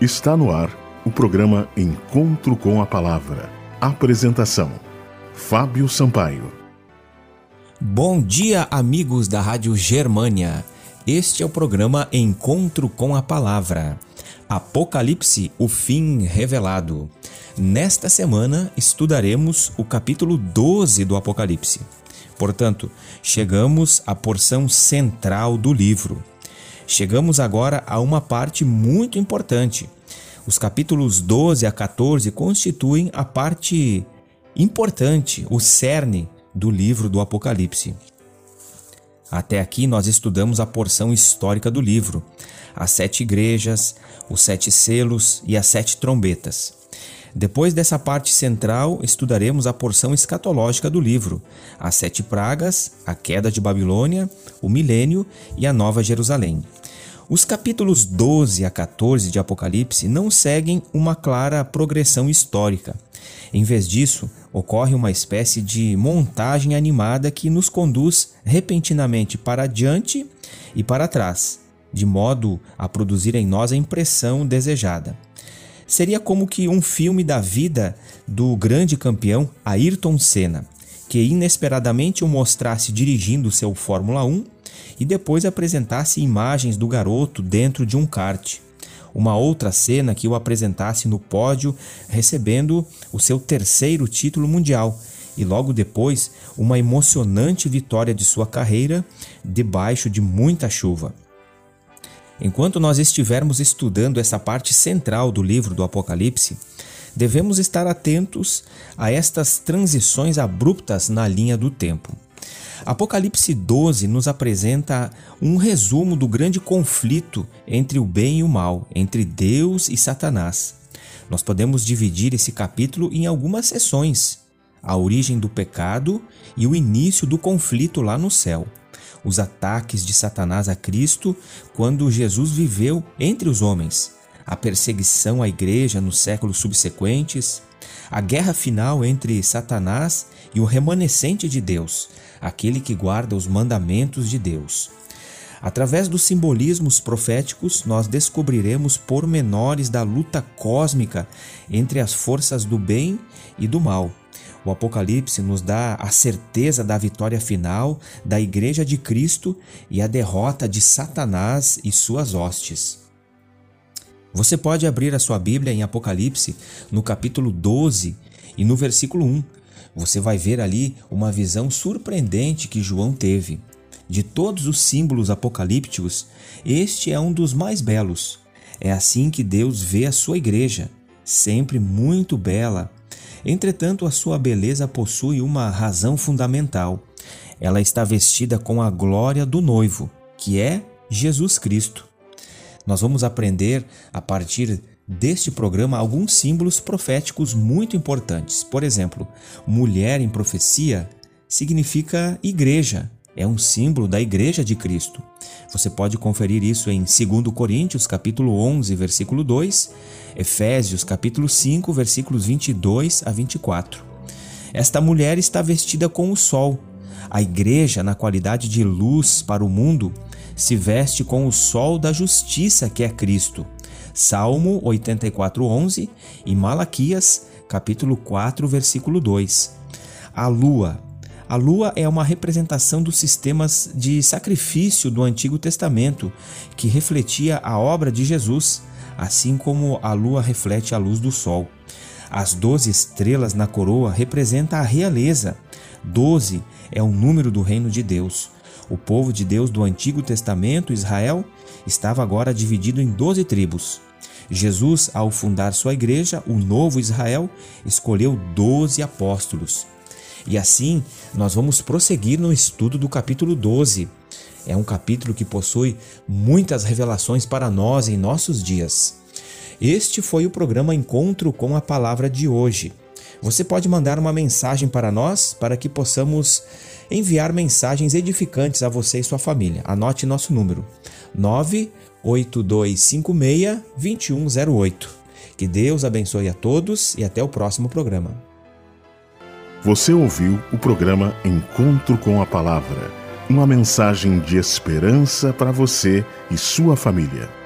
Está no ar o programa Encontro com a Palavra. Apresentação: Fábio Sampaio. Bom dia, amigos da Rádio Germânia. Este é o programa Encontro com a Palavra. Apocalipse, o fim revelado. Nesta semana estudaremos o capítulo 12 do Apocalipse. Portanto, chegamos à porção central do livro. Chegamos agora a uma parte muito importante. Os capítulos 12 a 14 constituem a parte importante, o cerne do livro do Apocalipse. Até aqui nós estudamos a porção histórica do livro, as sete igrejas, os sete selos e as sete trombetas. Depois dessa parte central, estudaremos a porção escatológica do livro, as sete pragas, a queda de Babilônia, o milênio e a Nova Jerusalém. Os capítulos 12 a 14 de Apocalipse não seguem uma clara progressão histórica. Em vez disso, ocorre uma espécie de montagem animada que nos conduz repentinamente para diante e para trás, de modo a produzir em nós a impressão desejada. Seria como que um filme da vida do grande campeão Ayrton Senna, que inesperadamente o mostrasse dirigindo seu Fórmula 1 e depois apresentasse imagens do garoto dentro de um kart. Uma outra cena que o apresentasse no pódio recebendo o seu terceiro título mundial e logo depois uma emocionante vitória de sua carreira debaixo de muita chuva. Enquanto nós estivermos estudando essa parte central do livro do Apocalipse, devemos estar atentos a estas transições abruptas na linha do tempo. Apocalipse 12 nos apresenta um resumo do grande conflito entre o bem e o mal, entre Deus e Satanás. Nós podemos dividir esse capítulo em algumas sessões: a origem do pecado e o início do conflito lá no céu. Os ataques de Satanás a Cristo quando Jesus viveu entre os homens, a perseguição à igreja nos séculos subsequentes, a guerra final entre Satanás e o remanescente de Deus, aquele que guarda os mandamentos de Deus. Através dos simbolismos proféticos, nós descobriremos pormenores da luta cósmica entre as forças do bem e do mal. O Apocalipse nos dá a certeza da vitória final da Igreja de Cristo e a derrota de Satanás e suas hostes. Você pode abrir a sua Bíblia em Apocalipse, no capítulo 12 e no versículo 1. Você vai ver ali uma visão surpreendente que João teve. De todos os símbolos apocalípticos, este é um dos mais belos. É assim que Deus vê a sua igreja, sempre muito bela. Entretanto, a sua beleza possui uma razão fundamental. Ela está vestida com a glória do noivo, que é Jesus Cristo. Nós vamos aprender a partir deste programa alguns símbolos proféticos muito importantes. Por exemplo, mulher em profecia significa igreja, é um símbolo da igreja de Cristo. Você pode conferir isso em 2 Coríntios, capítulo 11, versículo 2, Efésios, capítulo 5, versículos 22 a 24. Esta mulher está vestida com o sol. A igreja, na qualidade de luz para o mundo, se veste com o sol da justiça que é Cristo. Salmo 84:11 e Malaquias, capítulo 4, versículo 2. A lua. A lua é uma representação dos sistemas de sacrifício do Antigo Testamento, que refletia a obra de Jesus, assim como a lua reflete a luz do sol. As doze estrelas na coroa representam a realeza. Doze é o número do reino de Deus. O povo de Deus do Antigo Testamento, Israel, estava agora dividido em doze tribos. Jesus, ao fundar sua igreja, o novo Israel, escolheu doze apóstolos. E assim, nós vamos prosseguir no estudo do capítulo 12. É um capítulo que possui muitas revelações para nós em nossos dias. Este foi o programa Encontro com a Palavra de hoje. Você pode mandar uma mensagem para nós para que possamos enviar mensagens edificantes a você e sua família. Anote nosso número: 98256-2108. Que Deus abençoe a todos e até o próximo programa. Você ouviu o programa Encontro com a Palavra uma mensagem de esperança para você e sua família.